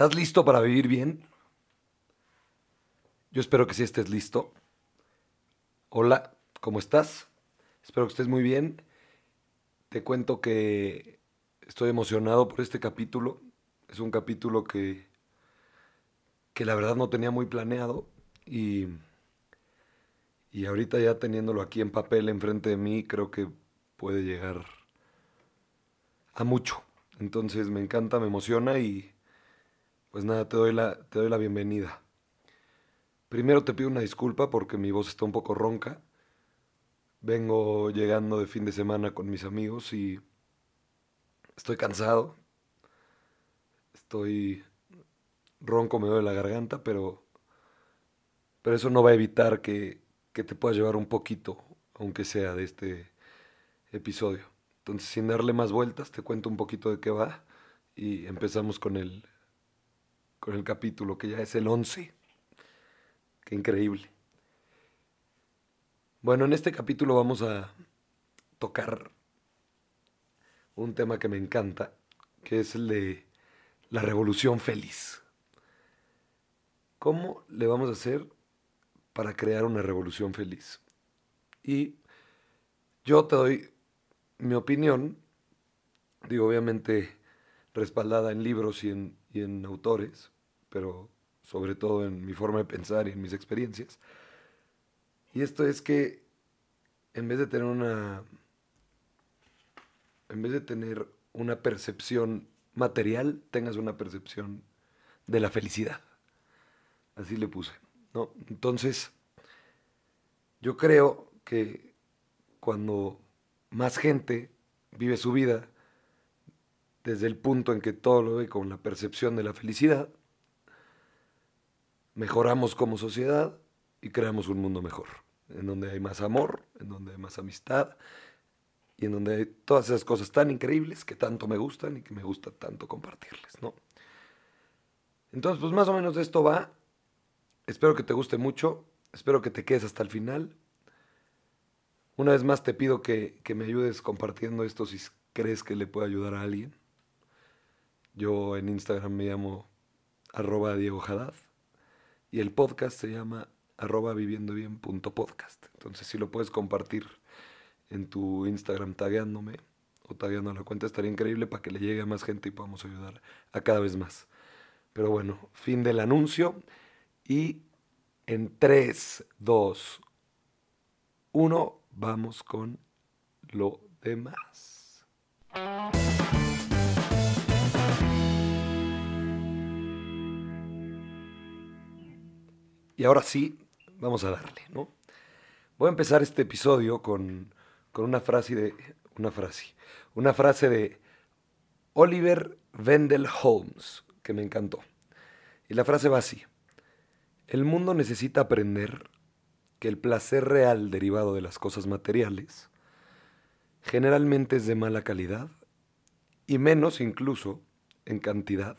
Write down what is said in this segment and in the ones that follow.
¿Estás listo para vivir bien? Yo espero que sí estés listo. Hola, ¿cómo estás? Espero que estés muy bien. Te cuento que estoy emocionado por este capítulo. Es un capítulo que, que la verdad no tenía muy planeado y, y ahorita ya teniéndolo aquí en papel enfrente de mí, creo que puede llegar a mucho. Entonces me encanta, me emociona y pues nada, te doy la, te doy la bienvenida. Primero te pido una disculpa porque mi voz está un poco ronca. Vengo llegando de fin de semana con mis amigos y estoy cansado. Estoy ronco, me duele la garganta, pero, pero eso no va a evitar que, que te puedas llevar un poquito, aunque sea de este episodio. Entonces, sin darle más vueltas, te cuento un poquito de qué va y empezamos con el, con el capítulo, que ya es el 11. Qué increíble. Bueno, en este capítulo vamos a tocar un tema que me encanta, que es el de la revolución feliz. ¿Cómo le vamos a hacer para crear una revolución feliz? Y yo te doy mi opinión, digo, obviamente respaldada en libros y en, y en autores, pero sobre todo en mi forma de pensar y en mis experiencias. Y esto es que en vez de tener una en vez de tener una percepción material, tengas una percepción de la felicidad. Así le puse, ¿no? Entonces, yo creo que cuando más gente vive su vida desde el punto en que todo lo ve con la percepción de la felicidad, mejoramos como sociedad y creamos un mundo mejor, en donde hay más amor, en donde hay más amistad y en donde hay todas esas cosas tan increíbles que tanto me gustan y que me gusta tanto compartirles, ¿no? Entonces, pues más o menos de esto va. Espero que te guste mucho, espero que te quedes hasta el final. Una vez más te pido que, que me ayudes compartiendo esto si crees que le puede ayudar a alguien. Yo en Instagram me llamo arroba Diego Haddad y el podcast se llama arroba viviendobien.podcast. Entonces si lo puedes compartir en tu Instagram tagueándome o tagueando la cuenta estaría increíble para que le llegue a más gente y podamos ayudar a cada vez más. Pero bueno, fin del anuncio y en 3, 2, 1 vamos con lo demás. Y ahora sí, vamos a darle, ¿no? Voy a empezar este episodio con, con una frase de. Una frase. Una frase de Oliver Wendell Holmes, que me encantó. Y la frase va así. El mundo necesita aprender que el placer real derivado de las cosas materiales generalmente es de mala calidad y menos incluso en cantidad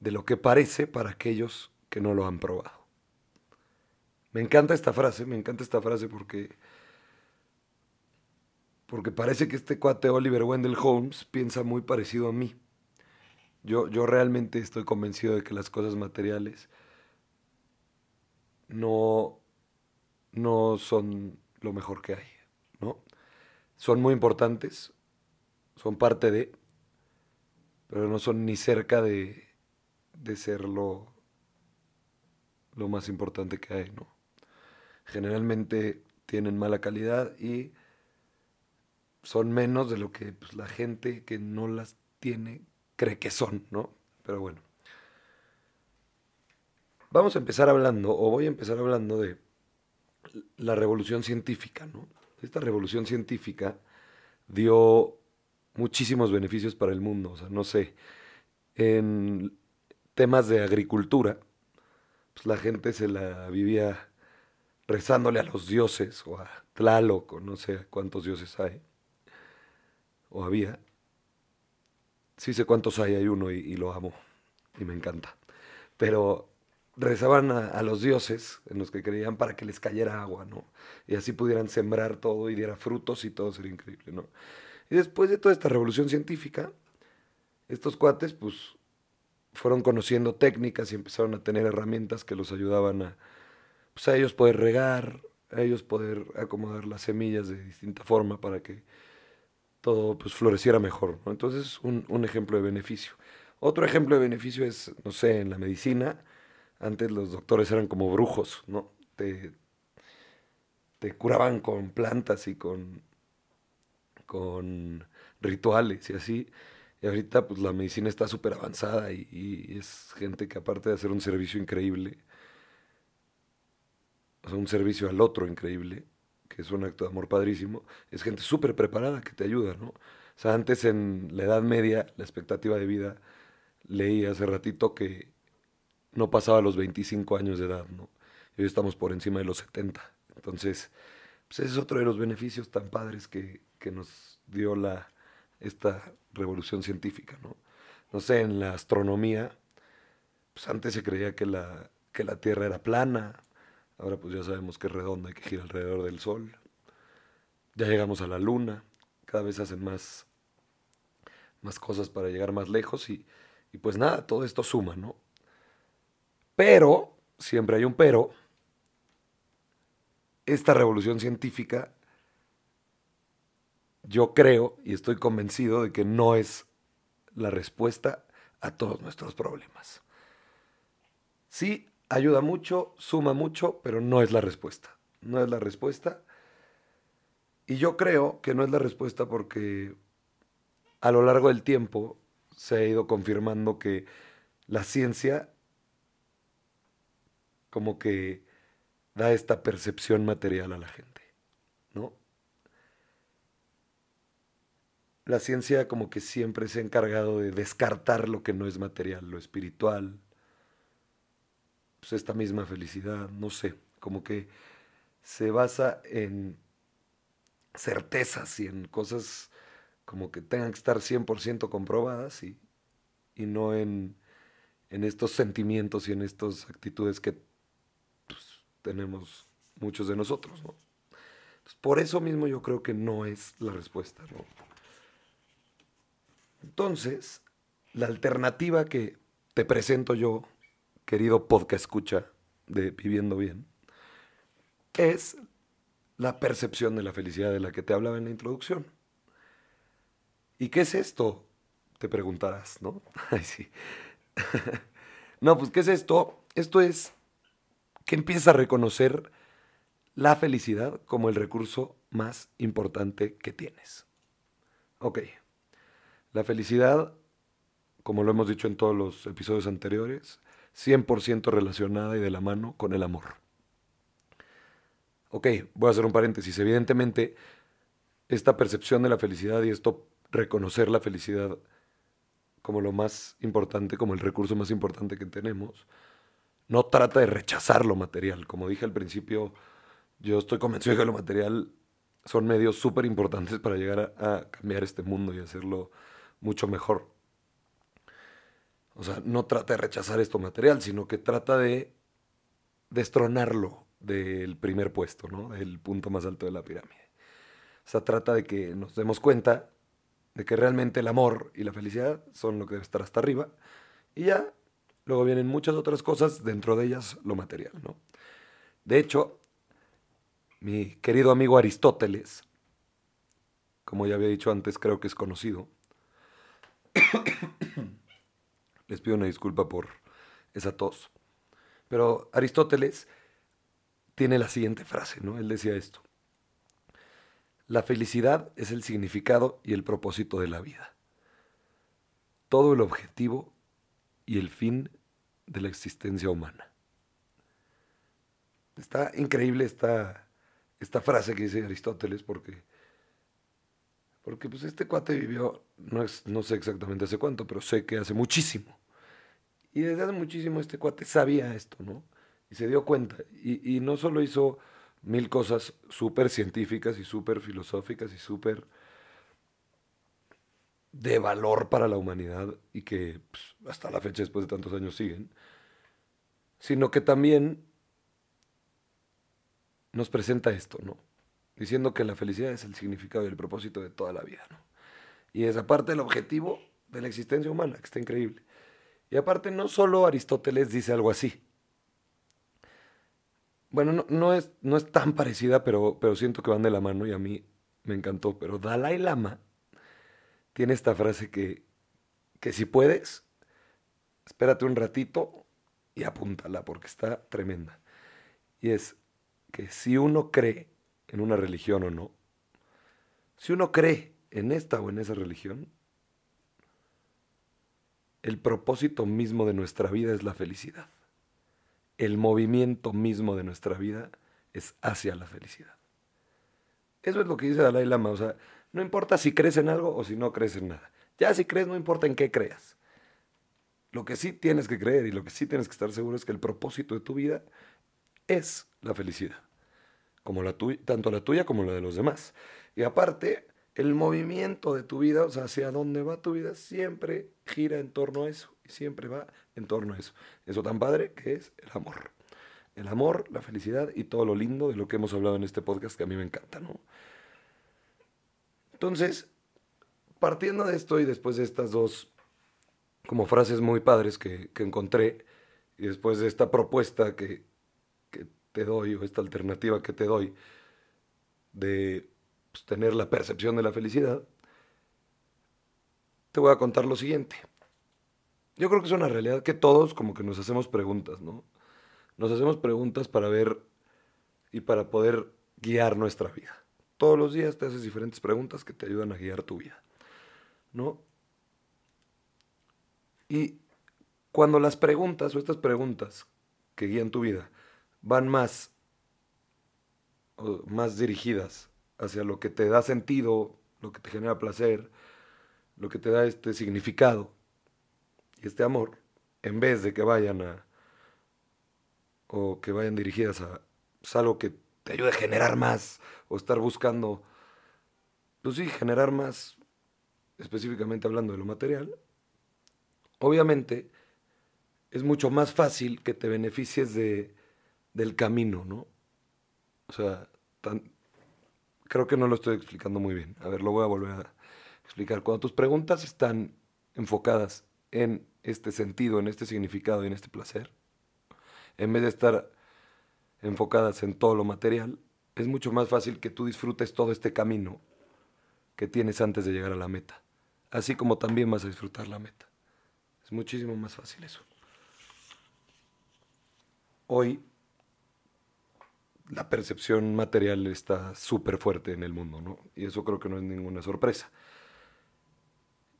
de lo que parece para aquellos que no lo han probado. Me encanta esta frase, me encanta esta frase porque porque parece que este cuate Oliver Wendell Holmes piensa muy parecido a mí. Yo, yo realmente estoy convencido de que las cosas materiales no, no son lo mejor que hay, ¿no? Son muy importantes, son parte de, pero no son ni cerca de, de ser lo, lo más importante que hay, ¿no? Generalmente tienen mala calidad y son menos de lo que pues, la gente que no las tiene cree que son, ¿no? Pero bueno. Vamos a empezar hablando, o voy a empezar hablando de la revolución científica, ¿no? Esta revolución científica dio muchísimos beneficios para el mundo, o sea, no sé, en temas de agricultura, pues la gente se la vivía rezándole a los dioses o a Tlaloc o no sé cuántos dioses hay o había. Sí sé cuántos hay, hay uno y, lo amo y me encanta. Pero rezaban a, los dioses en los que creían para que les cayera agua, ¿no? Y así pudieran sembrar todo y diera frutos y todo sería increíble, ¿no? Y después de toda esta revolución científica, estos cuates, pues, fueron conociendo técnicas y empezaron a tener herramientas que los ayudaban a, pues, a ellos poder regar, a ellos poder acomodar las semillas de distinta forma para que todo pues, floreciera mejor. Entonces, un, un ejemplo de beneficio. Otro ejemplo de beneficio es, no sé, en la medicina, antes los doctores eran como brujos, ¿no? Te, te curaban con plantas y con, con rituales y así. Y ahorita pues la medicina está súper avanzada y, es gente que aparte de hacer un servicio increíble, un servicio al otro increíble, que es un acto de amor padrísimo, es gente súper preparada que te ayuda, ¿no? O sea, antes en la Edad Media la expectativa de vida, leí hace ratito que no pasaba los 25 años de edad, ¿no? Y hoy estamos por encima de los 70. Entonces, pues ese es otro de los beneficios tan padres que, que nos dio la, esta revolución científica, ¿no? No sé, en la astronomía, pues antes se creía que la, que la Tierra era plana, ahora pues ya sabemos que es redonda y que gira alrededor del Sol. Ya llegamos a la Luna, cada vez hacen más, más cosas para llegar más lejos y, y pues nada, todo esto suma, ¿no? Pero, siempre hay un pero, esta revolución científica, yo creo y estoy convencido de que no es la respuesta a todos nuestros problemas. Sí, ayuda mucho, suma mucho, pero no es la respuesta. No es la respuesta. Y yo creo que no es la respuesta porque a lo largo del tiempo se ha ido confirmando que la ciencia como que da esta percepción material a la gente, ¿no? La ciencia como que siempre se ha encargado de descartar lo que no es material, lo espiritual, pues esta misma felicidad, no sé, como que se basa en certezas y en cosas como que tengan que estar 100% comprobadas y, y no en, en, estos sentimientos y en estas actitudes que tenemos muchos de nosotros, ¿no? por eso mismo yo creo que no es la respuesta, ¿no? Entonces, la alternativa que te presento yo, querido podcast escucha de Viviendo Bien, es la percepción de la felicidad de la que te hablaba en la introducción. ¿Y qué es esto? Te preguntarás, ¿no? Ay, sí. no, pues, ¿qué es esto? Esto es que empieza a reconocer la felicidad como el recurso más importante que tienes. Ok, la felicidad, como lo hemos dicho en todos los episodios anteriores, 100% relacionada y de la mano con el amor. Ok, voy a hacer un paréntesis. Evidentemente, esta percepción de la felicidad y esto reconocer la felicidad como lo más importante, como el recurso más importante que tenemos, no trata de rechazar lo material. Como dije al principio, yo estoy convencido de que lo material son medios súper importantes para llegar a, cambiar este mundo y hacerlo mucho mejor. O sea, no trata de rechazar esto material, sino que trata de destronarlo del primer puesto, ¿no? Del punto más alto de la pirámide. O sea, trata de que nos demos cuenta de que realmente el amor y la felicidad son lo que debe estar hasta arriba. Y ya Luego vienen muchas otras cosas, dentro de ellas lo material, ¿no? De hecho, mi querido amigo Aristóteles, como ya había dicho antes, creo que es conocido. Les pido una disculpa por esa tos. Pero Aristóteles tiene la siguiente frase, ¿no? Él decía esto. La felicidad es el significado y el propósito de la vida. Todo el objetivo y el fin de la existencia humana. Está increíble esta, esta frase que dice Aristóteles porque, porque pues este cuate vivió, no, es, no sé exactamente hace cuánto, pero sé que hace muchísimo. Y desde hace muchísimo este cuate sabía esto, ¿no? Y se dio cuenta. Y, y no solo hizo mil cosas súper científicas y súper filosóficas y súper de valor para la humanidad y que pues, hasta la fecha, después de tantos años, siguen, sino que también nos presenta esto, ¿no? Diciendo que la felicidad es el significado y el propósito de toda la vida, ¿no? Y es aparte el objetivo de la existencia humana, que está increíble. Y aparte, no solo Aristóteles dice algo así. Bueno, no, es, no es tan parecida, pero, pero siento que van de la mano y a mí me encantó. Pero Dalai Lama tiene esta frase que, que si puedes, espérate un ratito y apúntala porque está tremenda. Y es que si uno cree en una religión o no, si uno cree en esta o en esa religión, el propósito mismo de nuestra vida es la felicidad. El movimiento mismo de nuestra vida es hacia la felicidad. Eso es lo que dice Dalai Lama. O sea, no importa si crees en algo o si no crees en nada. Ya si crees, no importa en qué creas. Lo que sí tienes que creer y lo que sí tienes que estar seguro es que el propósito de tu vida es la felicidad. Como la tuya, tanto la tuya como la de los demás. Y aparte, el movimiento de tu vida, o sea, hacia dónde va tu vida, siempre gira en torno a eso. Y siempre va en torno a eso. Eso tan padre que es el amor. El amor, la felicidad y todo lo lindo de lo que hemos hablado en este podcast que a mí me encanta, ¿no? Entonces, partiendo de esto y después de estas dos como frases muy padres que, encontré, y después de esta propuesta que, que te doy, o esta alternativa que te doy, de pues, tener la percepción de la felicidad, te voy a contar lo siguiente. Yo creo que es una realidad que todos como que nos hacemos preguntas, ¿no? Nos hacemos preguntas para ver y para poder guiar nuestra vida. Todos los días te haces diferentes preguntas que te ayudan a guiar tu vida, ¿no? Y cuando las preguntas o estas preguntas que guían tu vida van más, más dirigidas hacia lo que te da sentido, lo que te genera placer, lo que te da este significado y este amor, en vez de que vayan a, o que vayan dirigidas a pues, algo que te ayude a generar más, o estar buscando, pues sí, generar más, específicamente hablando de lo material, obviamente es mucho más fácil que te beneficies de, del camino, ¿no? O sea, tan, creo que no lo estoy explicando muy bien. A ver, lo voy a volver a explicar. Cuando tus preguntas están enfocadas en este sentido, en este significado y en este placer, en vez de estar enfocadas en todo lo material, es mucho más fácil que tú disfrutes todo este camino que tienes antes de llegar a la meta. Así como también vas a disfrutar la meta. Es muchísimo más fácil eso. Hoy la percepción material está súper fuerte en el mundo, ¿no? Y eso creo que no es ninguna sorpresa.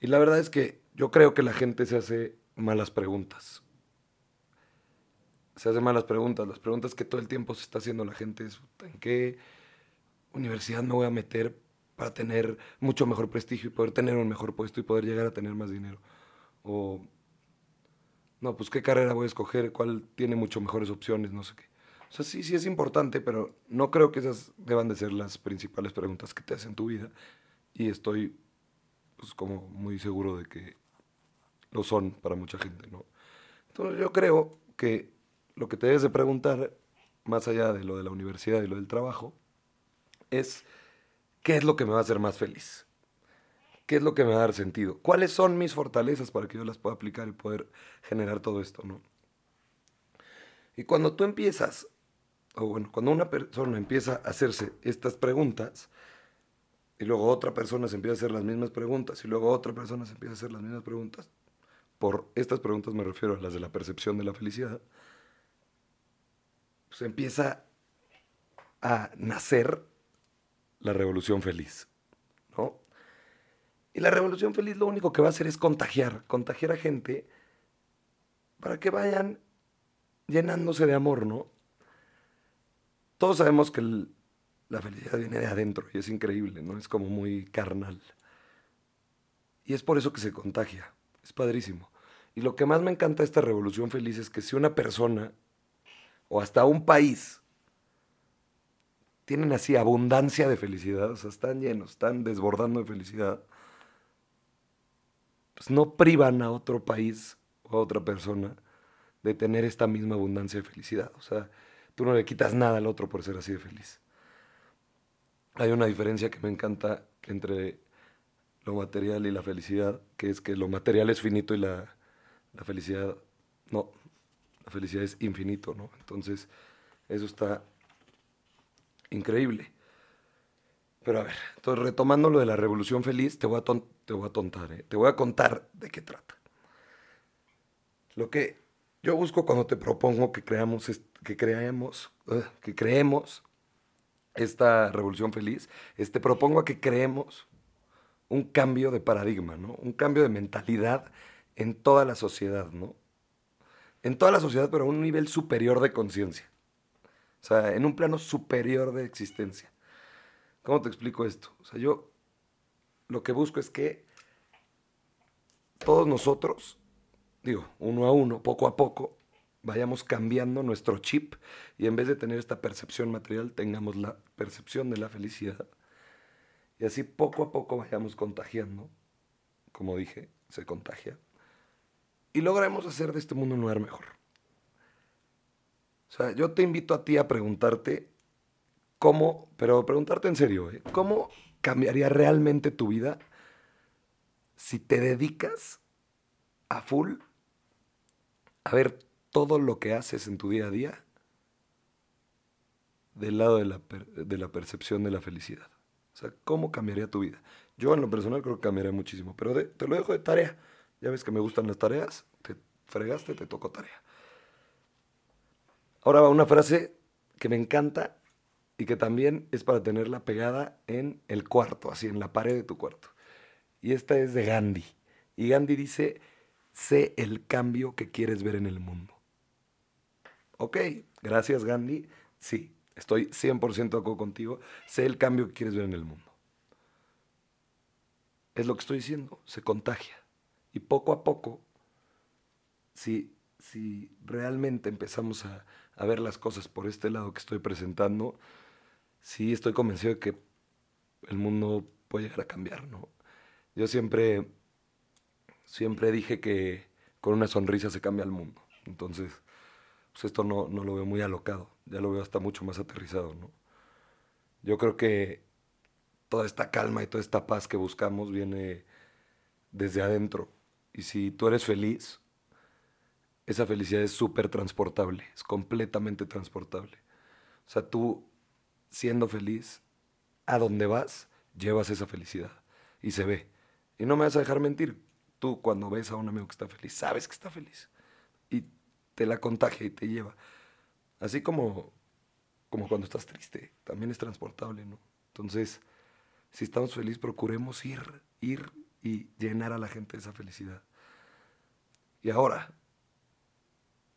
Y la verdad es que yo creo que la gente se hace malas preguntas. Se hace malas preguntas. Las preguntas que todo el tiempo se está haciendo la gente es, ¿en qué universidad me voy a meter para tener mucho mejor prestigio y poder tener un mejor puesto y poder llegar a tener más dinero? O, no, pues qué carrera voy a escoger, cuál tiene mucho mejores opciones, no sé qué. O sea, sí, sí es importante, pero no creo que esas deban de ser las principales preguntas que te hacen tu vida. Y estoy, pues, como muy seguro de que lo son para mucha gente, ¿no? Entonces yo creo que lo que te debes de preguntar, más allá de lo de la universidad y lo del trabajo, es qué es lo que me va a hacer más feliz. ¿Qué es lo que me va a dar sentido? ¿Cuáles son mis fortalezas para que yo las pueda aplicar y poder generar todo esto, no? Y cuando tú empiezas o bueno, cuando una persona empieza a hacerse estas preguntas, y luego otra persona se empieza a hacer las mismas preguntas, y luego otra persona se empieza a hacer las mismas preguntas, por estas preguntas me refiero a las de la percepción de la felicidad, pues empieza a nacer la revolución feliz, ¿no? Y la revolución feliz lo único que va a hacer es contagiar, contagiar a gente para que vayan llenándose de amor, ¿no? Todos sabemos que la felicidad viene de adentro y es increíble, ¿no? Es como muy carnal. Y es por eso que se contagia. Es padrísimo. Y lo que más me encanta de esta revolución feliz es que si una persona o hasta un país tienen así abundancia de felicidad, o sea, están llenos, están desbordando de felicidad, pues no privan a otro país o a otra persona de tener esta misma abundancia de felicidad. O sea, Tú no le quitas nada al otro por ser así de feliz. Hay una diferencia que me encanta entre lo material y la felicidad, que es que lo material es finito y la, La felicidad, no, la felicidad es infinito, ¿no? Entonces, eso está increíble. Pero a ver, entonces retomando lo de la revolución feliz, te voy a, te voy a tontar, ¿eh? te voy a contar de qué trata. Lo que yo busco cuando te propongo que creamos, que creemos, que creemos esta revolución feliz, es te propongo a que creemos un cambio de paradigma, ¿no? Un cambio de mentalidad en toda la sociedad, ¿no? En toda la sociedad, pero a un nivel superior de conciencia. O sea, en un plano superior de existencia. ¿Cómo te explico esto? O sea, yo lo que busco es que todos nosotros, digo, uno a uno, poco a poco, vayamos cambiando nuestro chip y en vez de tener esta percepción material, tengamos la percepción de la felicidad. Y así poco a poco vayamos contagiando, como dije, se contagia, y logremos hacer de este mundo un lugar mejor. O sea, yo te invito a ti a preguntarte ¿Cómo, pero preguntarte en serio, ¿eh? ¿cómo cambiaría realmente tu vida si te dedicas a full a ver todo lo que haces en tu día a día del lado de la, de la percepción de la felicidad? O sea, ¿cómo cambiaría tu vida? Yo en lo personal creo que cambiaría muchísimo, pero te lo dejo de tarea. Ya ves que me gustan las tareas, te fregaste, te tocó tarea. Ahora va una frase que me encanta y que también es para tenerla pegada en el cuarto, así en la pared de tu cuarto. Y esta es de Gandhi. Y Gandhi dice, sé el cambio que quieres ver en el mundo. Ok, gracias Gandhi. Sí, estoy 100% de acuerdo contigo. Sé el cambio que quieres ver en el mundo. Es lo que estoy diciendo, se contagia. Y poco a poco, si, si realmente empezamos a, a ver las cosas por este lado que estoy presentando, sí estoy convencido de que el mundo puede llegar a cambiar, ¿no? Yo siempre, siempre dije que con una sonrisa se cambia el mundo. Entonces, pues esto no, no lo veo muy alocado, ya lo veo hasta mucho más aterrizado, ¿no? Yo creo que toda esta calma y toda esta paz que buscamos viene desde adentro. Y si tú eres feliz, esa felicidad es súper transportable, es completamente transportable. O sea, tú siendo feliz, a donde vas, llevas esa felicidad. Y se ve. Y no me vas a dejar mentir. Tú cuando ves a un amigo que está feliz, sabes que está feliz. Y te la contagia y te lleva. Así como, como cuando estás triste, también es transportable, ¿no? Entonces, si estamos felices, procuremos ir, ir y llenar a la gente de esa felicidad. Y ahora,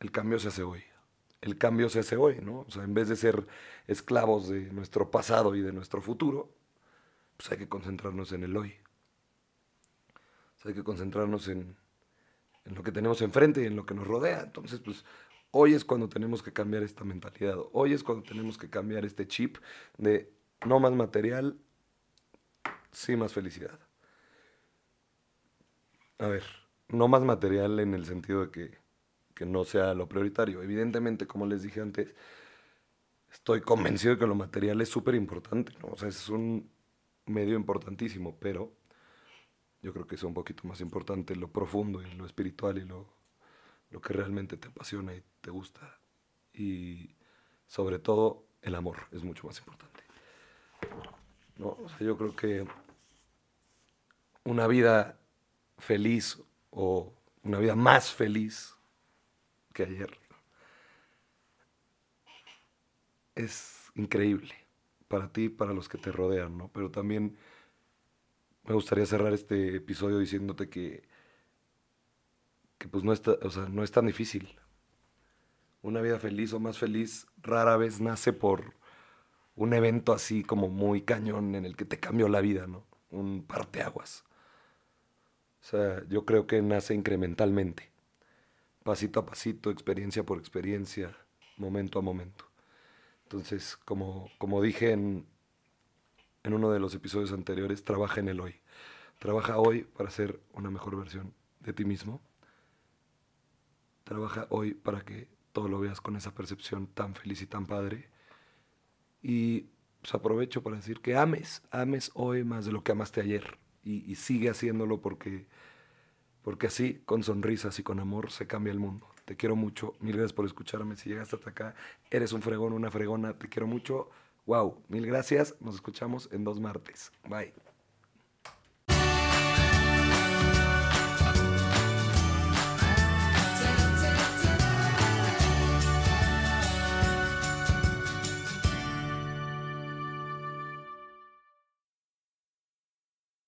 el cambio se hace hoy el cambio se hace hoy, ¿no? O sea, en vez de ser esclavos de nuestro pasado y de nuestro futuro, pues hay que concentrarnos en el hoy. Hay que concentrarnos en, lo que tenemos enfrente y en lo que nos rodea. Entonces, pues hoy es cuando tenemos que cambiar esta mentalidad. Hoy es cuando tenemos que cambiar este chip de no más material, sí más felicidad. A ver, no más material en el sentido de que que no sea lo prioritario. Evidentemente, como les dije antes, estoy convencido de que lo material es súper importante, ¿no? O sea, es un medio importantísimo, pero yo creo que es un poquito más importante lo profundo y lo espiritual y lo, lo que realmente te apasiona y te gusta. Y sobre todo, el amor es mucho más importante. ¿No? O sea, yo creo que una vida feliz o una vida más feliz ayer. Es increíble para ti y para los que te rodean, ¿no? Pero también me gustaría cerrar este episodio diciéndote que, que pues no, está, no es tan difícil. Una vida feliz o más feliz rara vez nace por un evento así como muy cañón en el que te cambió la vida, ¿no? Un parteaguas. O sea, yo creo que nace incrementalmente pasito a pasito, experiencia por experiencia, momento a momento. Entonces, como, como dije en, en uno de los episodios anteriores, trabaja en el hoy. Trabaja hoy para ser una mejor versión de ti mismo. Trabaja hoy para que todo lo veas con esa percepción tan feliz y tan padre. Y pues, aprovecho para decir que ames, ames hoy más de lo que amaste ayer. Y, y sigue haciéndolo porque porque así, con sonrisas y con amor, se cambia el mundo. Te quiero mucho, mil gracias por escucharme. Si llegaste hasta acá, eres un fregón, una fregona, te quiero mucho. Wow, mil gracias. Nos escuchamos en dos martes. Bye.